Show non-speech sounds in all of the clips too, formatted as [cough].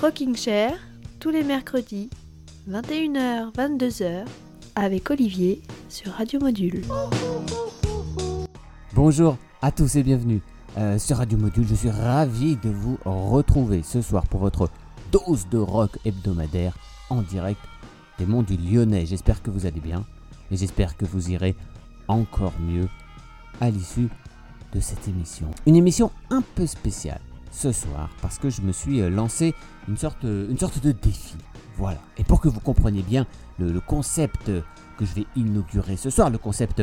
Rocking Chair, tous les mercredis, 21h, 22h, avec Olivier sur Radio Module. Bonjour à tous et bienvenue euh, sur Radio Module. Je suis ravi de vous retrouver ce soir pour votre dose de rock hebdomadaire en direct des monts du Lyonnais. J'espère que vous allez bien et j'espère que vous irez encore mieux à l'issue de cette émission. Une émission un peu spéciale ce soir parce que je me suis euh, lancé une sorte, une sorte de défi. Voilà. Et pour que vous compreniez bien le, concept que je vais inaugurer ce soir, le concept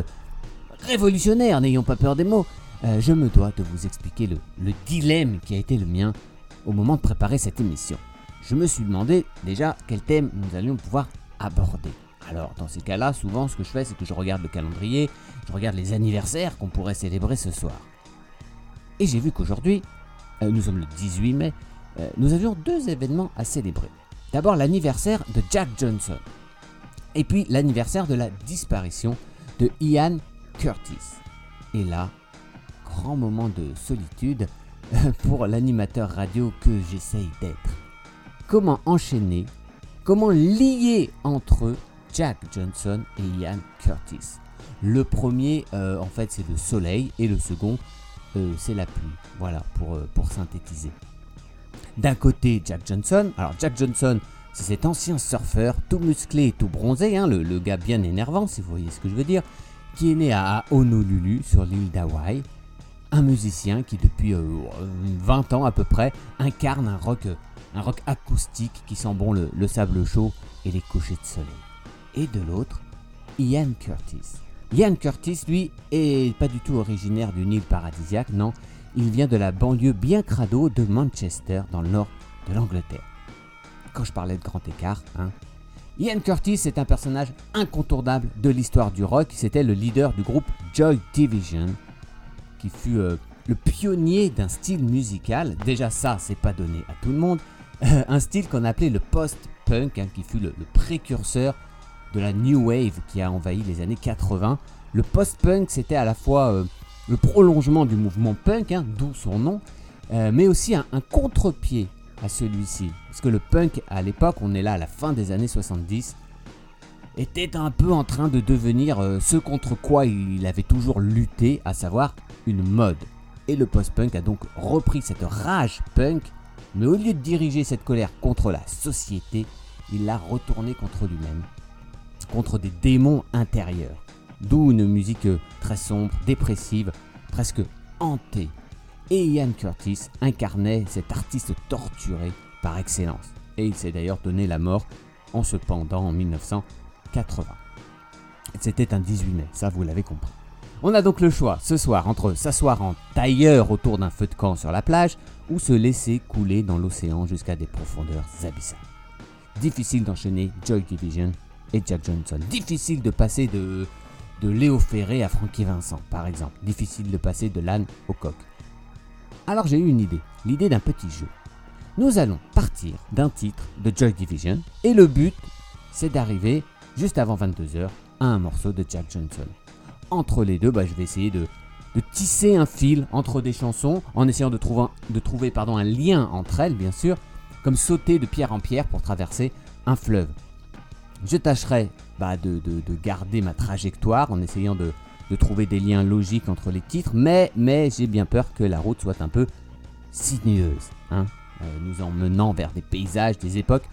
révolutionnaire, n'ayons pas peur des mots, euh, je me dois de vous expliquer le, le dilemme qui a été le mien au moment de préparer cette émission. Je me suis demandé déjà quel thème nous allions pouvoir aborder. Alors dans ces cas-là, souvent ce que je fais, c'est que je regarde le calendrier, je regarde les anniversaires qu'on pourrait célébrer ce soir. Et j'ai vu qu'aujourd'hui, euh, nous sommes le 18 mai, euh, nous avions deux événements à célébrer. D'abord l'anniversaire de Jack Johnson, et puis l'anniversaire de la disparition de Ian Curtis. Et là, grand moment de solitude pour l'animateur radio que j'essaye d'être. Comment enchaîner, comment lier entre Jack Johnson et Ian Curtis? Le premier, euh, en fait, c'est le soleil et le second, euh, c'est la pluie. Voilà, pour, euh, pour synthétiser. D'un côté, Jack Johnson. Alors, Jack Johnson, c'est cet ancien surfeur, tout musclé et tout bronzé, hein, le, gars bien énervant, si vous voyez ce que je veux dire, qui est né à Honolulu, sur l'île d'Hawaï. Un musicien qui, depuis 20 ans à peu près, incarne un rock, un rock acoustique qui sent bon le, le sable chaud et les couchers de soleil et de l'autre, Ian Curtis. Ian Curtis, lui, est pas du tout originaire d'une île paradisiaque, non, il vient de la banlieue bien crado de Manchester, dans le nord de l'Angleterre. Quand je parlais de grand écart, hein, Ian Curtis est un personnage incontournable de l'histoire du rock. C'était le leader du groupe Joy Division, qui fut euh, le pionnier d'un style musical. Déjà ça, c'est pas donné à tout le monde. [laughs] un style qu'on appelait le post-punk, hein, qui fut le précurseur de la New Wave qui a envahi les années 80. Le post-punk, c'était à la fois euh, le prolongement du mouvement punk, hein, d'où son nom, euh, mais aussi un, contre-pied à celui-ci. Parce que le punk, à l'époque, on est là à la fin des années 70, était un peu en train de devenir euh, ce contre quoi il avait toujours lutté, à savoir une mode. Et le post-punk a donc repris cette rage punk, mais au lieu de diriger cette colère contre la société, il l'a retournée contre lui-même contre des démons intérieurs. D'où une musique très sombre, dépressive, presque hantée. Et Ian Curtis incarnait cet artiste torturé par excellence. Et il s'est d'ailleurs donné la mort en se pendant en 1980. C'était un 18 mai, ça vous l'avez compris. On a donc le choix ce soir entre s'asseoir en tailleur autour d'un feu de camp sur la plage ou se laisser couler dans l'océan jusqu'à des profondeurs abyssales. Difficile d'enchaîner Joy Division et Jack Johnson. Difficile de passer de, Léo Ferré à Frankie Vincent, par exemple. Difficile de passer de l'âne au coq. Alors j'ai eu une idée, l'idée d'un petit jeu. Nous allons partir d'un titre de Joy Division et le but, c'est d'arriver juste avant 22h à un morceau de Jack Johnson. Entre les deux, bah, je vais essayer de, tisser un fil entre des chansons en essayant de trouver, de trouver un lien entre elles, bien sûr, comme sauter de pierre en pierre pour traverser un fleuve. Je tâcherai bah, de, garder ma trajectoire en essayant de, trouver des liens logiques entre les titres, mais, j'ai bien peur que la route soit un peu sinueuse, hein, euh, nous emmenant vers des paysages, des époques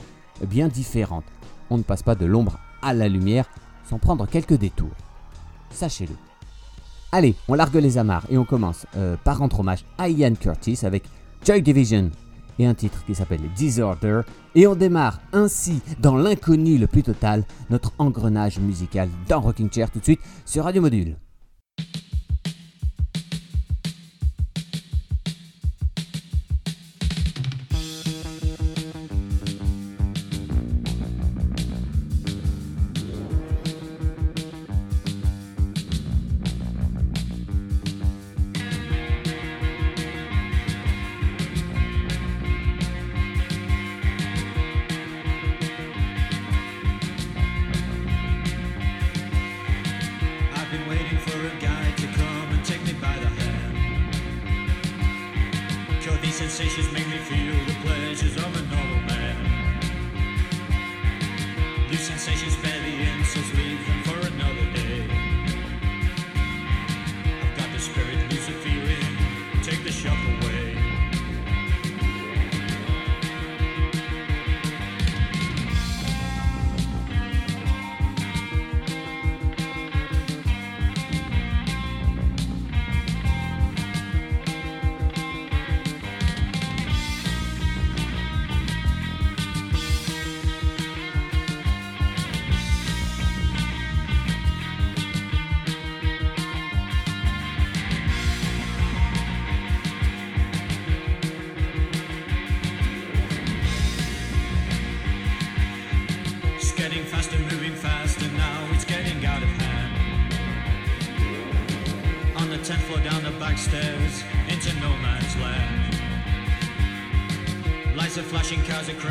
bien différentes. On ne passe pas de l'ombre à la lumière sans prendre quelques détours. Sachez-le. Allez, on largue les amarres et on commence euh, par rendre hommage à Ian Curtis avec Joy Division et un titre qui s'appelle Disorder. Et on démarre ainsi dans l'inconnu le plus total notre engrenage musical dans Rocking Chair tout de suite sur Radio Module.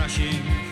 rushing.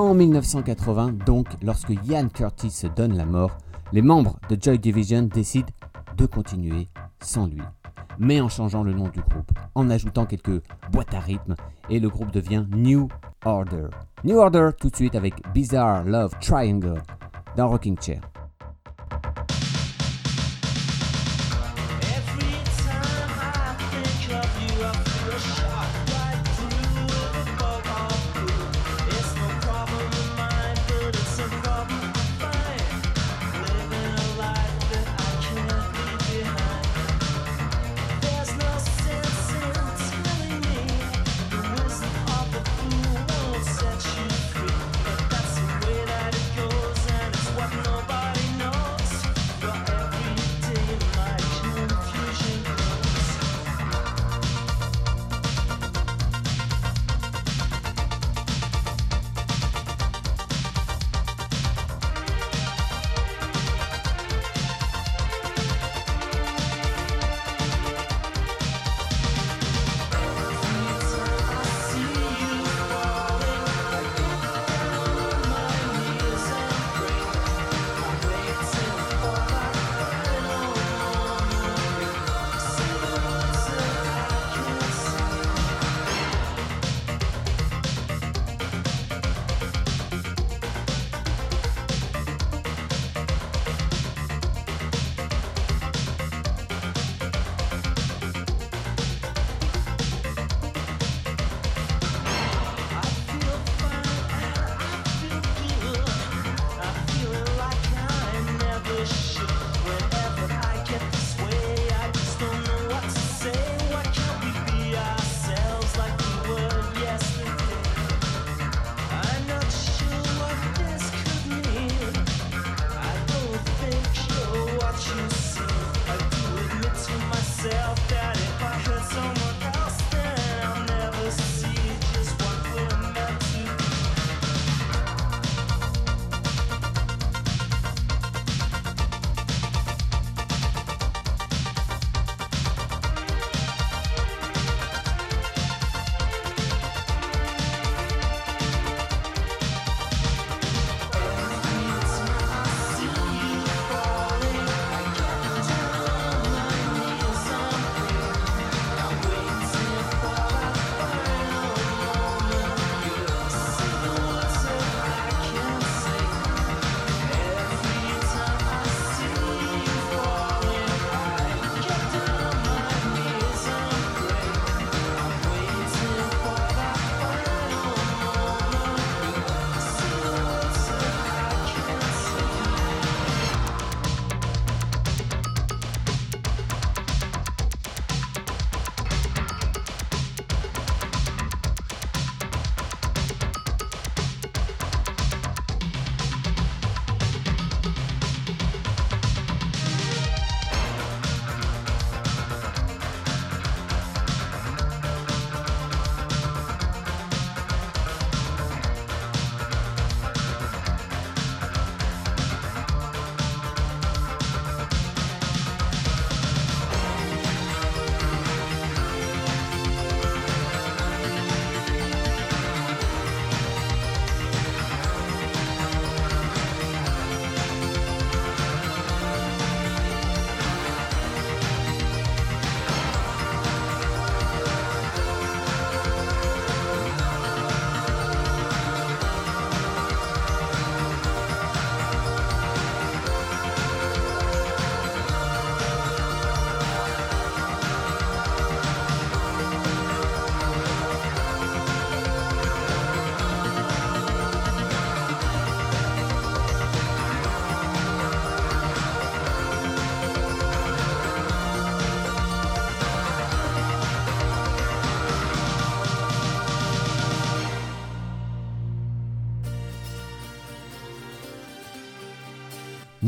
En 1980, donc, lorsque Ian Curtis se donne la mort, les membres de Joy Division décident de continuer sans lui, mais en changeant le nom du groupe, en ajoutant quelques boîtes à rythme, et le groupe devient New Order. New Order tout de suite avec Bizarre Love Triangle dans Rocking Chair.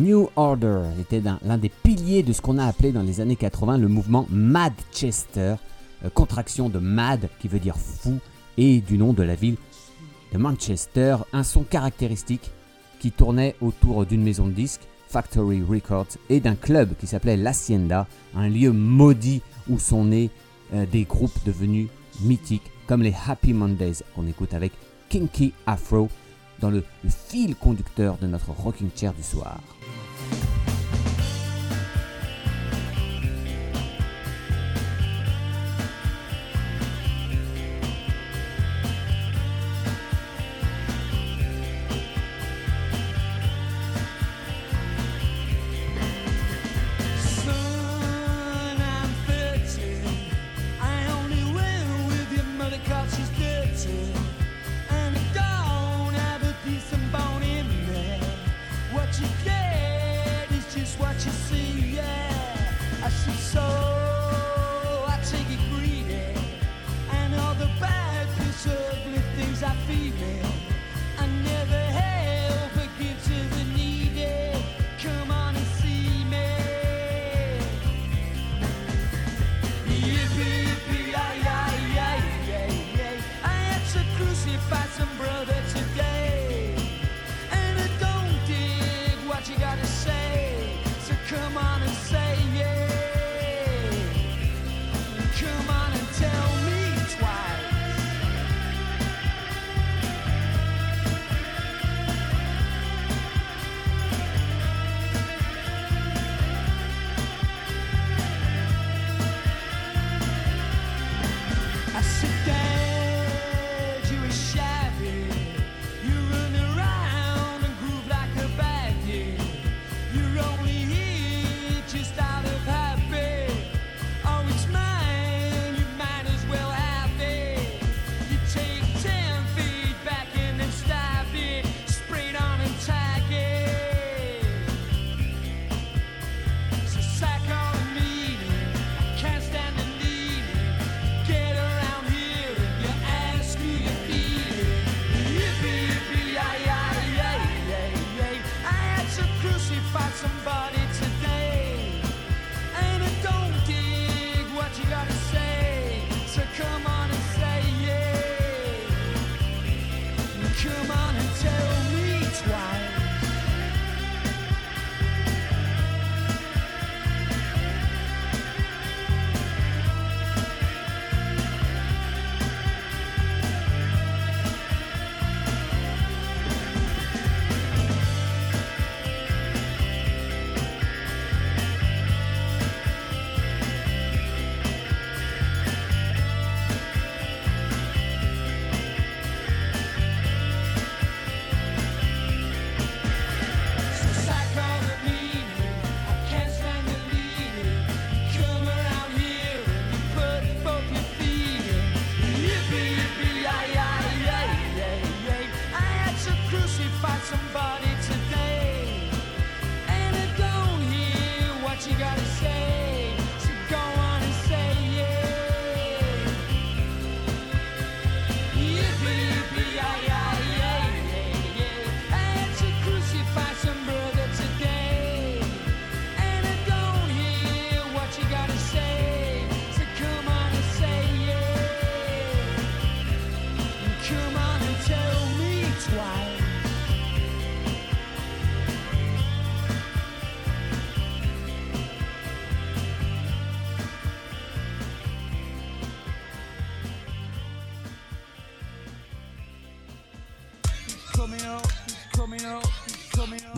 New Order était l'un des piliers de ce qu'on a appelé dans les années 80 le mouvement Madchester, euh, contraction de Mad qui veut dire fou et du nom de la ville de Manchester, un son caractéristique qui tournait autour d'une maison de disques, Factory Records, et d'un club qui s'appelait l'Hacienda, un lieu maudit où sont nés euh, des groupes devenus mythiques comme les Happy Mondays qu'on écoute avec Kinky Afro dans le fil conducteur de notre rocking chair du soir.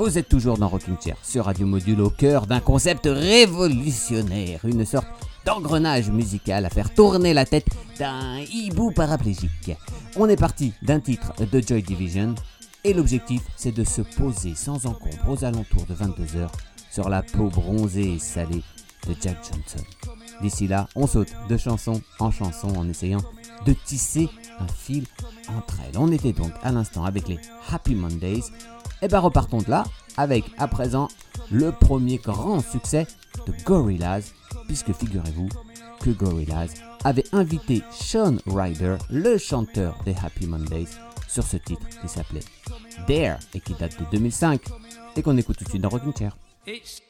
Vous êtes toujours dans Rocking Chair sur Radio Module au cœur d'un concept révolutionnaire, une sorte d'engrenage musical à faire tourner la tête d'un hibou paraplégique. On est parti d'un titre de Joy Division et l'objectif c'est de se poser sans encombre aux alentours de 22h sur la peau bronzée et salée de Jack Johnson. D'ici là, on saute de chanson en chanson en essayant de tisser un fil entre elles. On était donc à l'instant avec les Happy Mondays. Et ben repartons de là avec à présent le premier grand succès de Gorillaz, puisque figurez-vous que Gorillaz avait invité Sean Ryder, le chanteur des Happy Mondays, sur ce titre qui s'appelait Dare et qui date de 2005 et qu'on écoute tout de suite dans Rocking Chair. It's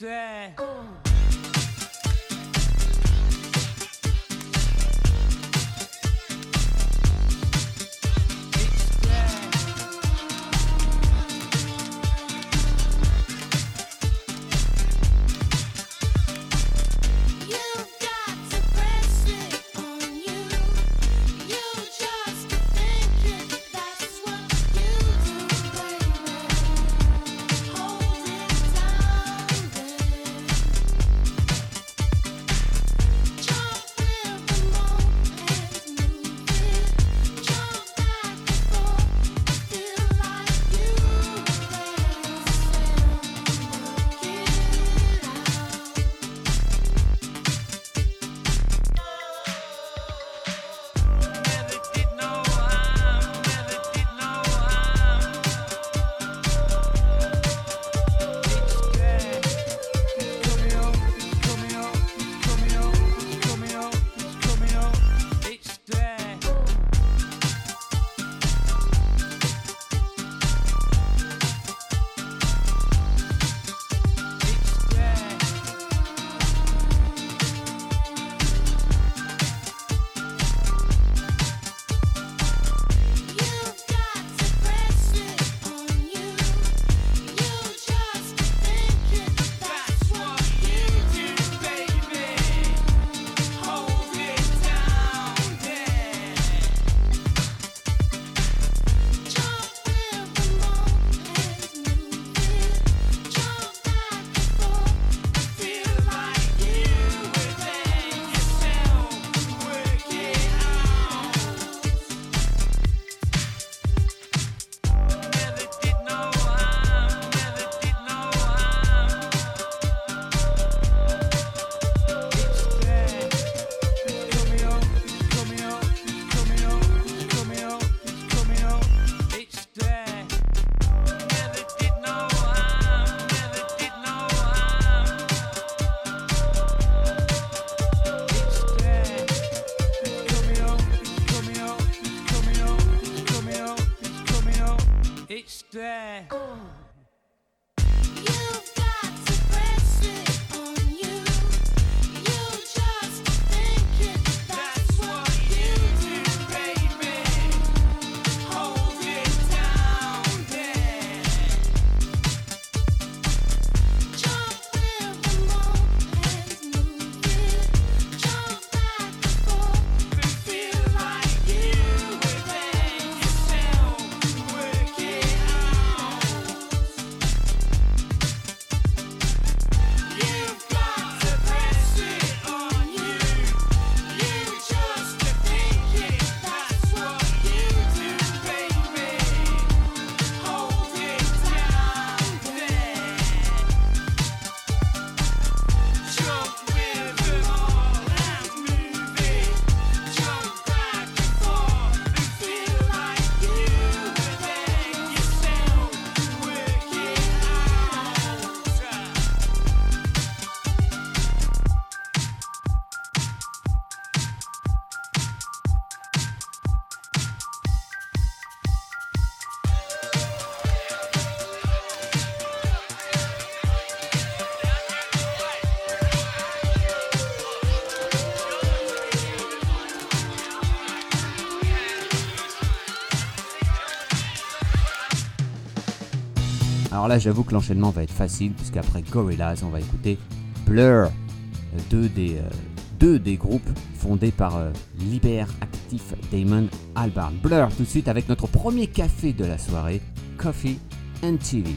Alors là, j'avoue que l'enchaînement va être facile, puisqu'après Gorillaz, on va écouter Blur, deux des, euh, groupes fondés par euh, Liber Damon Albarn. Blur, tout de suite avec notre premier café de la soirée, Coffee and TV.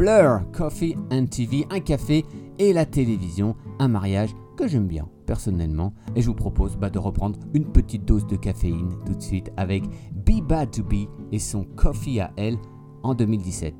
Blur, Coffee and TV, un café et la télévision, un mariage que j'aime bien personnellement. Et je vous propose bah, de reprendre une petite dose de caféine tout de suite avec Be Bad to Be et son Coffee à elle en 2017.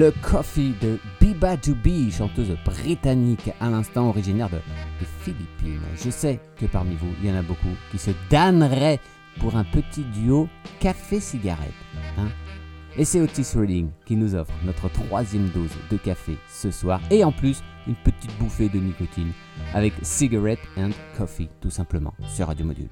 Le Coffee de Biba Dubi, chanteuse britannique à l'instant originaire de, des Philippines. Je sais que parmi vous, il y en a beaucoup qui se damneraient pour un petit duo café-cigarette. hein. Et c'est Otis Redding qui nous offre notre troisième dose de café ce soir et en plus une petite bouffée de nicotine avec Cigarette and Coffee tout simplement sur Radio Module.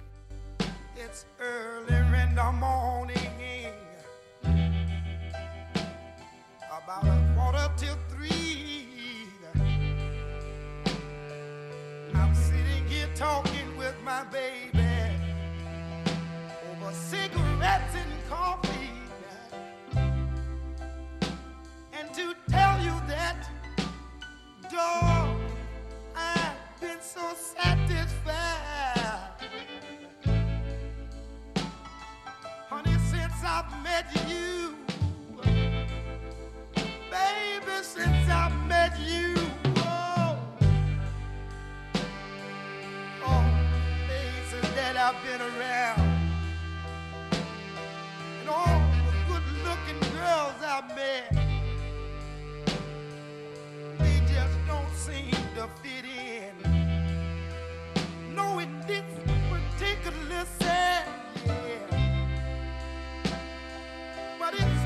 About a quarter till three. I'm sitting here talking with my baby over cigarettes and coffee. And to tell you that, dog, I've been so satisfied. Honey, since I've met you, baby, since I've met you, oh, oh, places that I've been around, and all the good-looking girls I've met, they just don't seem to fit in. No, yeah. But it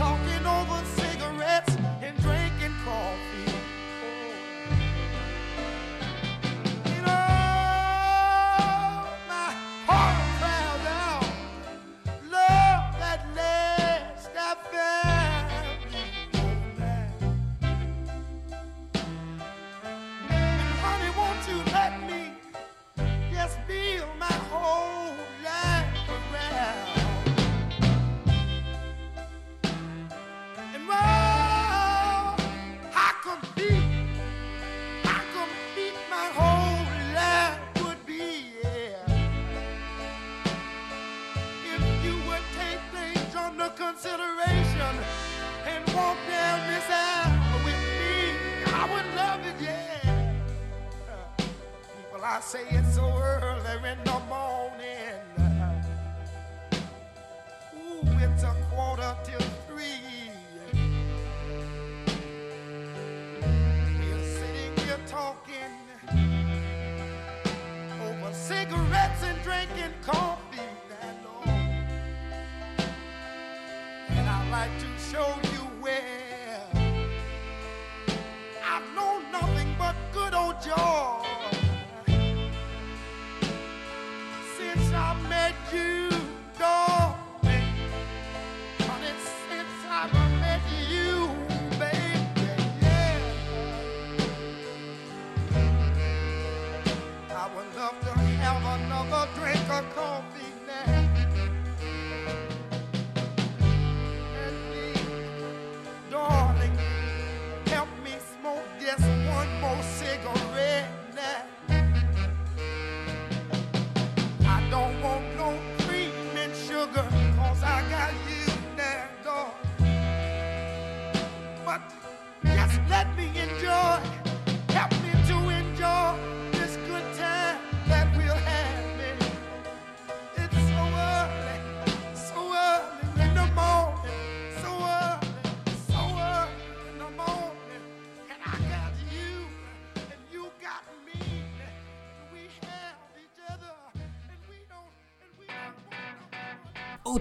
talking over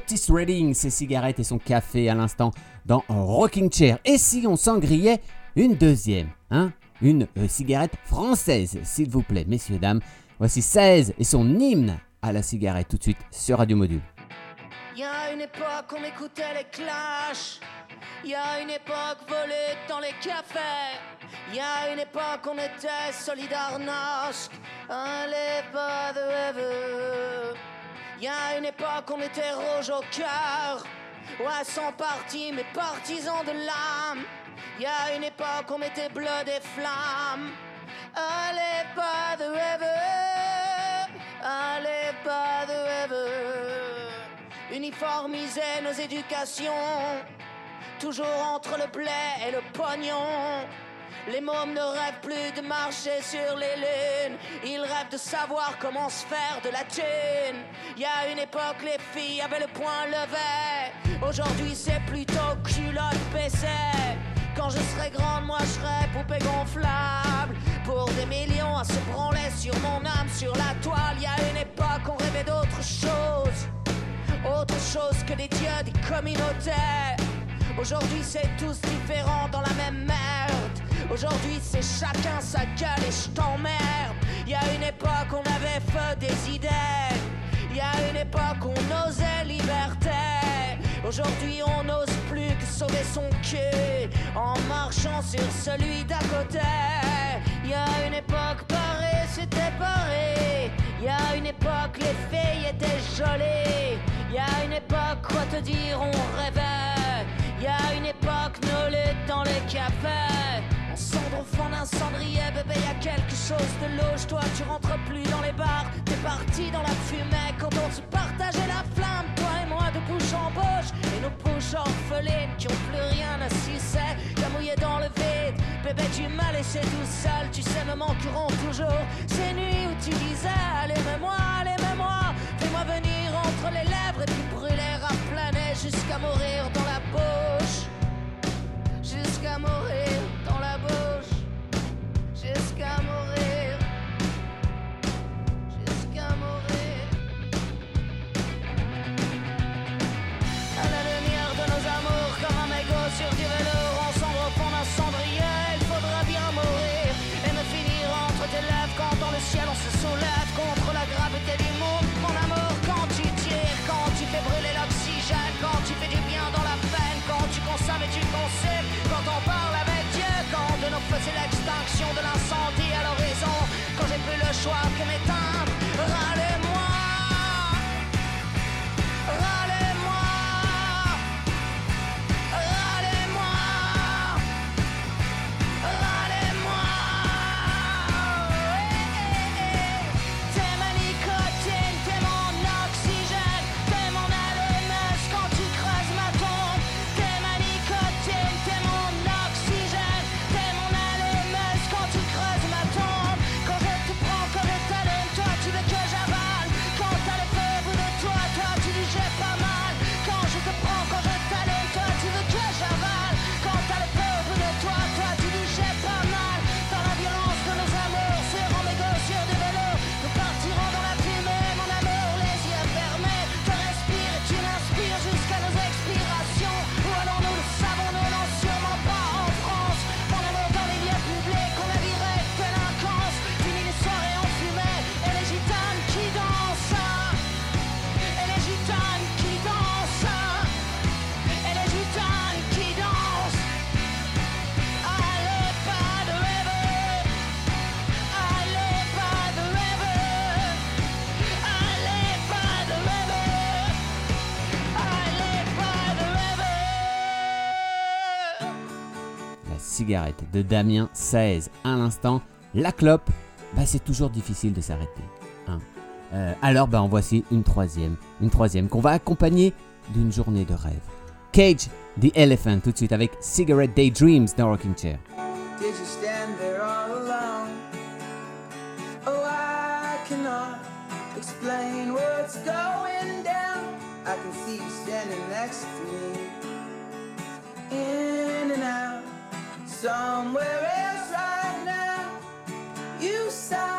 Otis Redding, ses cigarettes et son café à l'instant dans Rocking Chair. Et si on s'en grillait une deuxième, hein Une euh, cigarette française, s'il vous plaît, messieurs, dames. Voici 16 et son hymne à la cigarette tout de suite sur Radio Module. Y a une époque on écoutait les clashs. Y a une époque volée dans les cafés. Y a une époque on était solidarnosc. Allez pas de. Y a une époque on était rouge au cœur. Ouais, sans parti, mais partisans de l'âme. Y a une époque on était bleu des flammes. Allez pas de rêve. Allez pas de rêve uniformiser nos éducations, toujours entre le blé et le pognon. Les mômes ne rêvent plus de marcher sur les lunes, ils rêvent de savoir comment se faire de la thune. Y a une époque, les filles avaient le poing levé, aujourd'hui c'est plutôt culotte baissée. Quand je serai grande, moi je serai poupée gonflable. Pour des millions à se branler sur mon âme, sur la toile, il y a une époque, on rêvait d'autre chose autre chose que des dieux des communautés. Aujourd'hui, c'est tous différents dans la même merde. Aujourd'hui, c'est chacun sa gueule et je t'emmerde. Y a une époque, on avait feu des idées. Y a une époque, on osait liberté. Aujourd'hui, on n'ose plus que sauver son cul en marchant sur celui d'à côté. Y a une époque, pareil, c'était pareil. Y a une époque, les filles étaient jolies. Y a une époque, quoi te dire, on rêvait. Y a une époque, nos luttes dans les cafés. On cendre au fond d'un cendrier, bébé, y a quelque chose de louche. Toi, tu rentres plus dans les bars, t'es parti dans la fumée. Quand on se la flamme, toi et moi, de bouche en bouche. Et nos bouches orphelines qui ont plus rien à sucer. T'as mouillé dans le vide, bébé, tu m'as laissé tout seul. Tu sais, me manqueront toujours ces nuits où tu disais, allez, mets-moi, allez, mets-moi. Fais-moi venir entre les lèvres et puis brûler à planer jusqu'à mourir dans la bouche. Jusqu'à mourir choix que m'éteindre. Râlez-moi, de Damien 16 à l'instant. La clope, bah, c'est toujours difficile de s'arrêter. hein. Euh, alors bah, en voici une troisième. Une troisième qu'on va accompagner d'une journée de rêve. Cage the Elephant tout de suite avec Cigarette Daydreams dans Rocking Chair. Did you stand there all alone? Oh, I cannot explain what's going down. I can see you standing next to me. In and out, somewhere else right now. You sigh,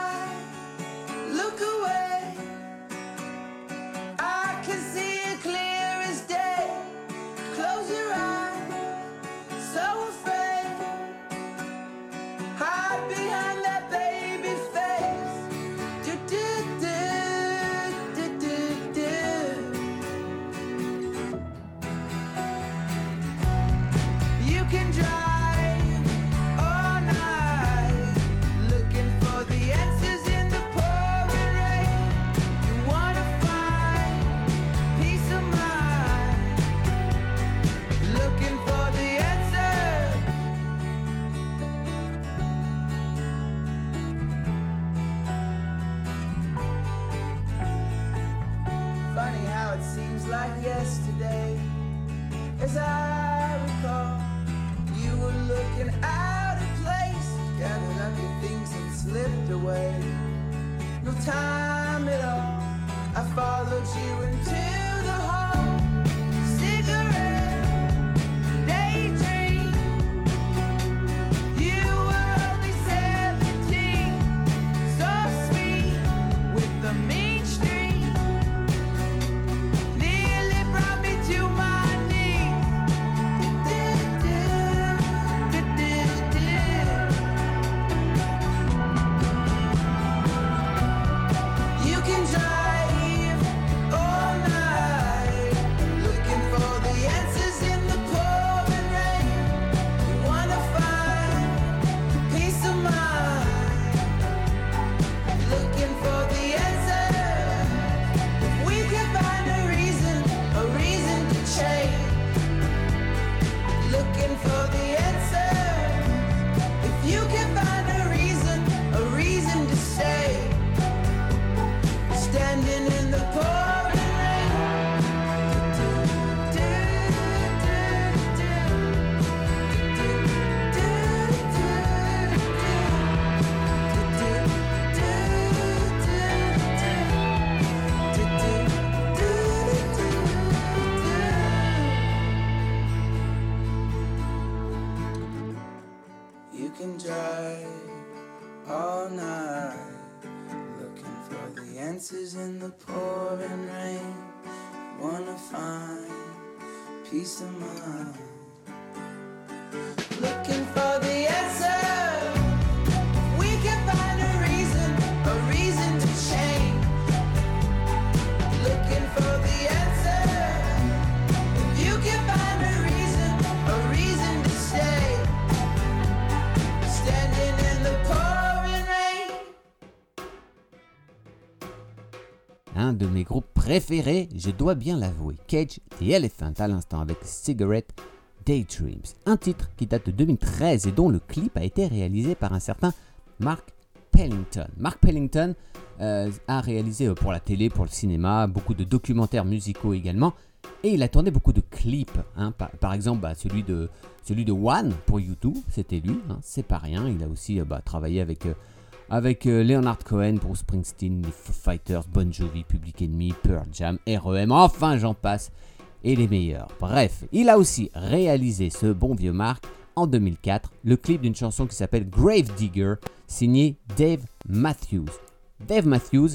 je dois bien l'avouer. Cage the Elephant à l'instant avec Cigarette Daydreams. Un titre qui date de 2013 et dont le clip a été réalisé par un certain Mark Pellington. Mark Pellington euh, a réalisé euh, pour la télé, pour le cinéma, beaucoup de documentaires musicaux également. Et il a tourné beaucoup de clips. hein. Par, exemple, bah, celui, de, celui de One pour YouTube, c'était lui. hein. C'est pas rien. Il a aussi euh, bah, travaillé avec, avec euh, Leonard Cohen, Bruce Springsteen, les Fighters, Bon Jovi, Public Enemy, Pearl Jam, REM. Enfin, j'en passe. Et les meilleurs. Bref, il a aussi réalisé ce bon vieux Mark en 2004, le clip d'une chanson qui s'appelle Grave Digger, signé Dave Matthews. Dave Matthews,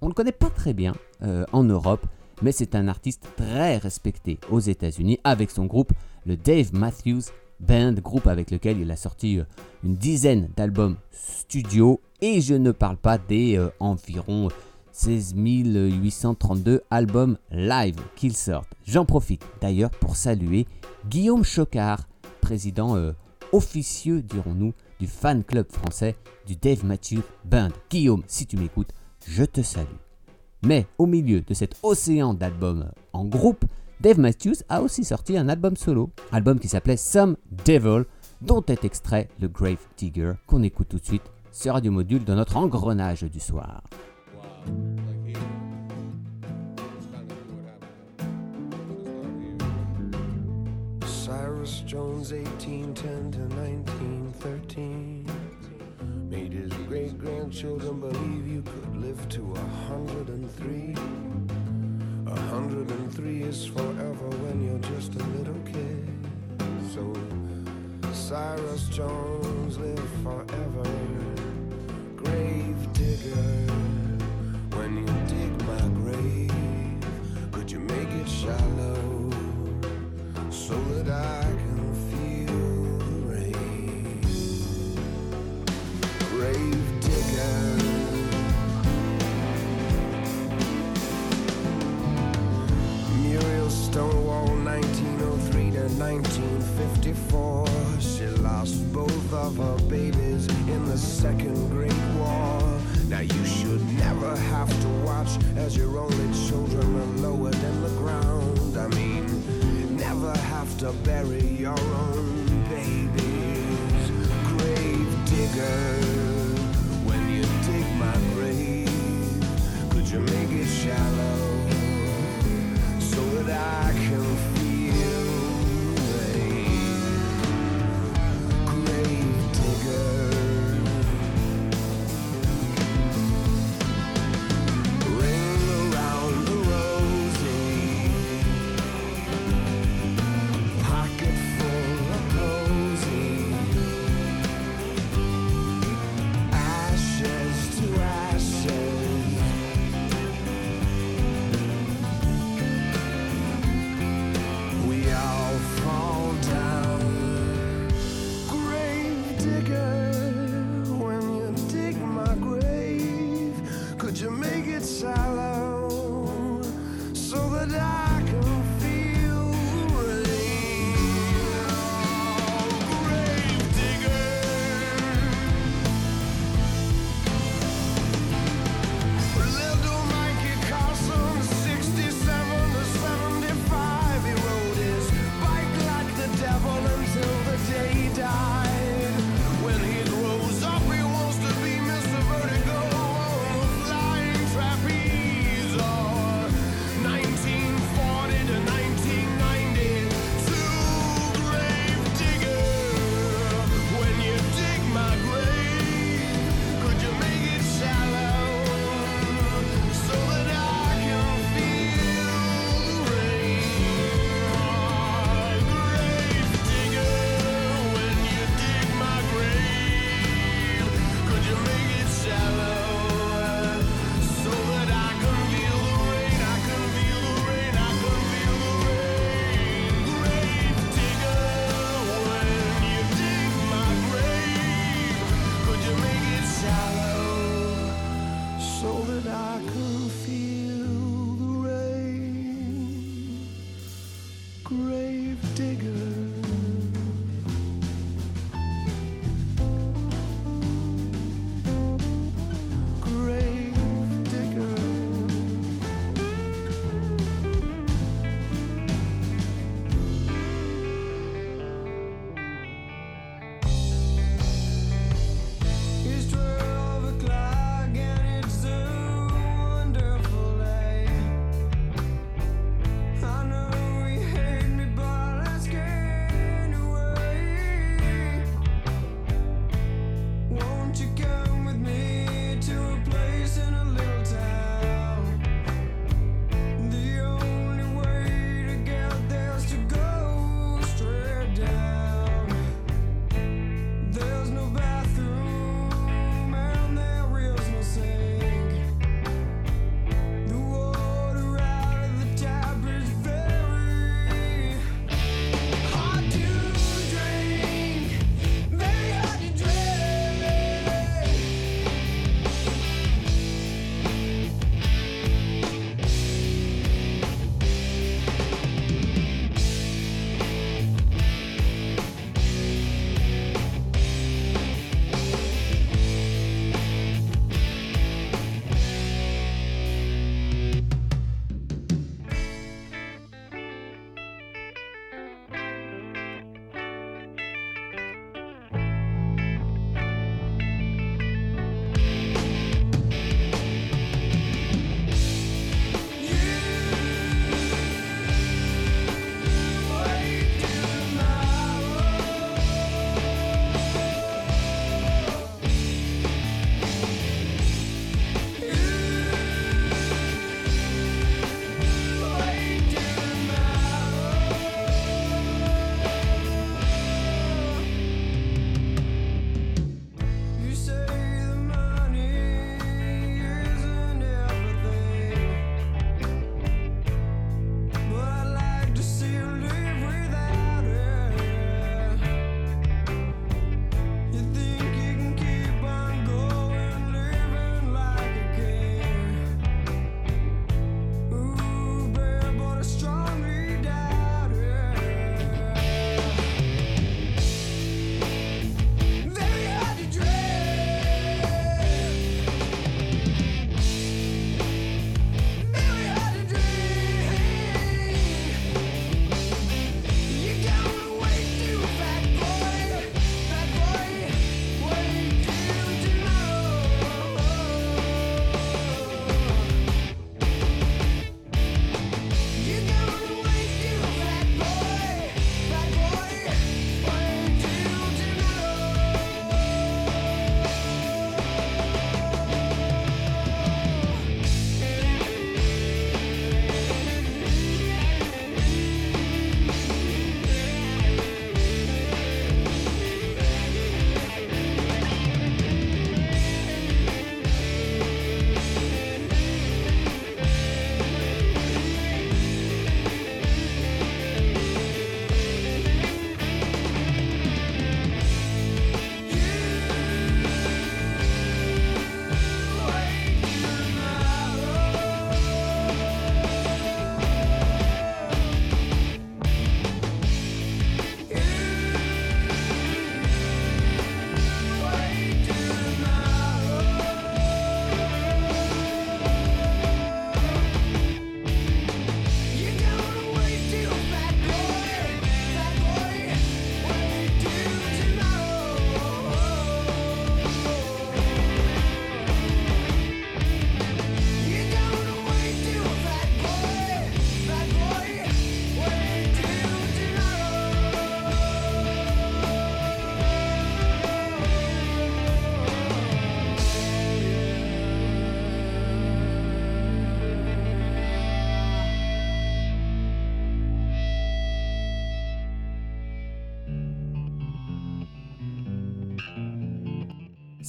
on ne le connaît pas très bien euh, en Europe, mais c'est un artiste très respecté aux États-Unis avec son groupe, le Dave Matthews Band, groupe avec lequel il a sorti euh, une dizaine d'albums studio, et je ne parle pas des euh, environ 16 832 albums live qu'il sortent. J'en profite d'ailleurs pour saluer Guillaume Chocard, président euh, officieux, dirons-nous, du fan club français du Dave Matthews Band. Guillaume, si tu m'écoutes, je te salue. Mais au milieu de cet océan d'albums en groupe, Dave Matthews a aussi sorti un album solo, album qui s'appelait Some Devil, dont est extrait le Grave Digger qu'on écoute tout de suite sur Radio Module dans notre engrenage du soir. 103 is forever when you're just a little kid. So Cyrus Jones live forever. Grave digger, when you dig my grave, could you make it shallow so that I can? Stonewall 1903 to 1954. She lost both of her babies in the Second Great War. Now you should never have to watch as your only children are lower than the ground. I mean, never have to bury your own babies. Grave diggers.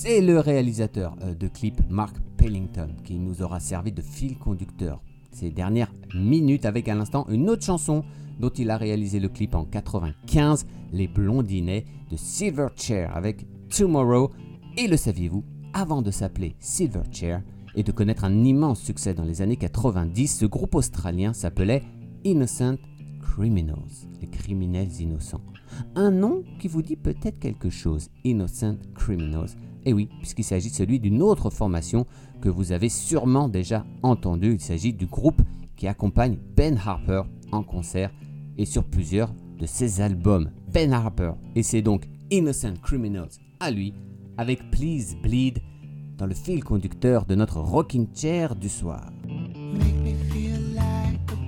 C'est le réalisateur euh, de clip Mark Pellington qui nous aura servi de fil conducteur ces dernières minutes avec à l'instant une autre chanson dont il a réalisé le clip en 95, Les Blondinets de Silverchair avec Tomorrow. Et le saviez-vous, avant de s'appeler Silverchair et de connaître un immense succès dans les années 90, ce groupe australien s'appelait Innocent Criminals, les criminels innocents. Un nom qui vous dit peut-être quelque chose, Innocent Criminals. Et oui, puisqu'il s'agit de celui d'une autre formation que vous avez sûrement déjà entendu. Il s'agit du groupe qui accompagne Ben Harper en concert et sur plusieurs de ses albums. Ben Harper. Et c'est donc Innocent Criminals à lui, avec Please Bleed, dans le fil conducteur de notre rocking chair du soir. Make me feel like a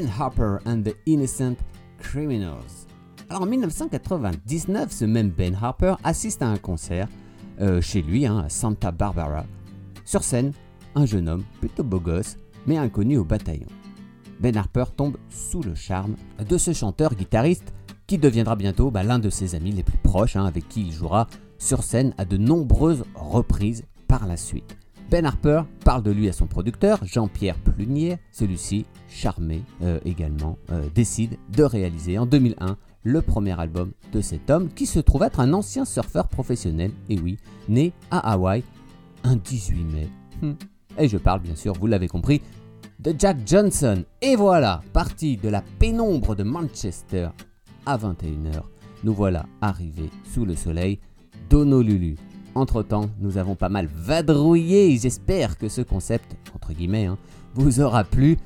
Ben Harper and the Innocent Criminals. Alors en 1999, ce même Ben Harper assiste à un concert euh, chez lui, hein, à Santa Barbara. Sur scène, un jeune homme, plutôt beau gosse, mais inconnu au bataillon. Ben Harper tombe sous le charme de ce chanteur-guitariste qui deviendra bientôt bah, l'un de ses amis les plus proches, hein, avec qui il jouera sur scène à de nombreuses reprises par la suite. Ben Harper parle de lui à son producteur, Jean-Pierre Plunier. Celui-ci, charmé euh, également, euh, décide de réaliser en 2001 le premier album de cet homme qui se trouve être un ancien surfeur professionnel, et oui, né à Hawaï un 18 mai. Hmm. Et je parle bien sûr, vous l'avez compris, de Jack Johnson. Et voilà, parti de la pénombre de Manchester à 21h, nous voilà arrivés sous le soleil d'Honolulu. Entre-temps, nous avons pas mal vadrouillé j'espère que ce concept, entre guillemets, hein, vous aura plu.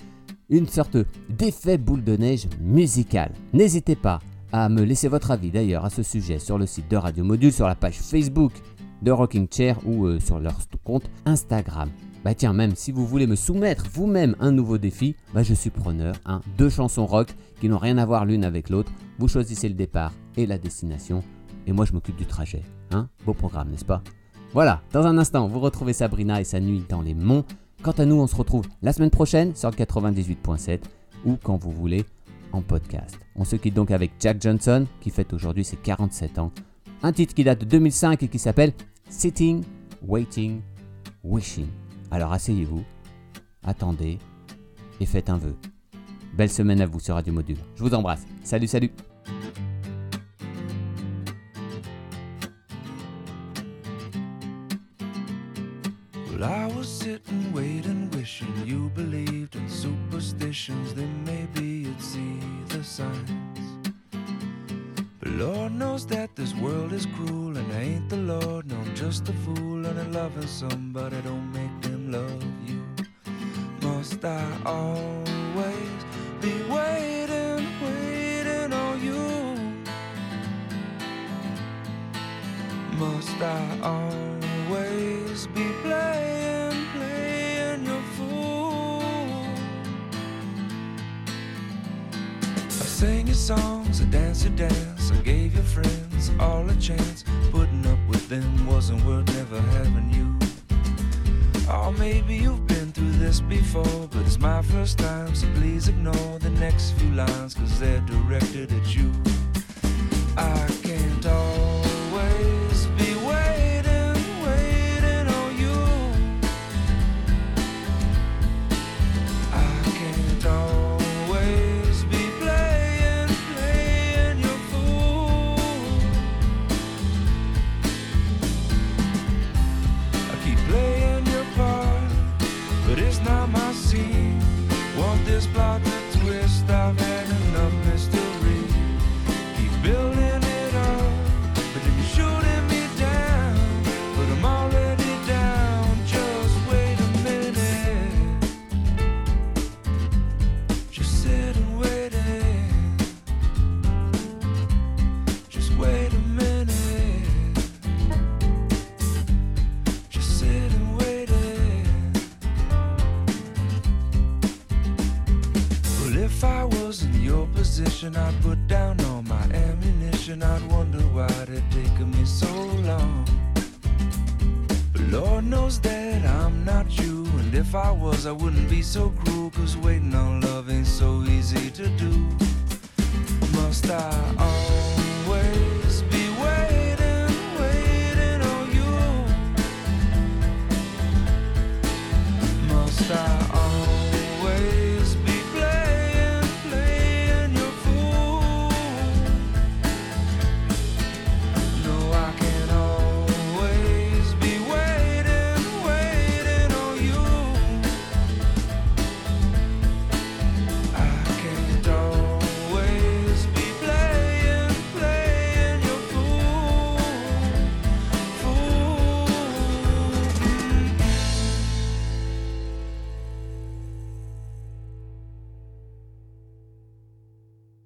Une sorte d'effet boule de neige musical. N'hésitez pas à me laisser votre avis d'ailleurs à ce sujet sur le site de Radio Module, sur la page Facebook de Rocking Chair ou euh, sur leur compte Instagram. Bah tiens, même si vous voulez me soumettre vous-même un nouveau défi, bah je suis preneur. Hein. Deux chansons rock qui n'ont rien à voir l'une avec l'autre. Vous choisissez le départ et la destination. Et moi je m'occupe du trajet. Hein Beau programme, n'est-ce pas? Voilà, dans un instant, vous retrouvez Sabrina et sa nuit dans les monts. Quant à nous, on se retrouve la semaine prochaine sur le 98.7 ou quand vous voulez en podcast. On se quitte donc avec Jack Johnson qui fête aujourd'hui ses 47 ans. Un titre qui date de 2005 et qui s'appelle Sitting, Waiting, Wishing. Alors asseyez-vous, attendez et faites un vœu. Belle semaine à vous sur Radio Module. Je vous embrasse. Salut, salut. Well, I was sitting, waiting, wishing you believed in superstitions. Then maybe you'd see the signs. But Lord knows that this world is cruel, and I ain't the Lord. No, I'm just a fool, and I'm loving somebody don't make them love you. Must I always be waiting, waiting on you? Must I always be playing, playing your fool? I sang your songs, I danced your dance, I gave your friends all a chance. Putting up with them wasn't worth never having you. Or maybe you've been through this before, but it's my first time, so please ignore the next few lines, cause they're directed at you. I can't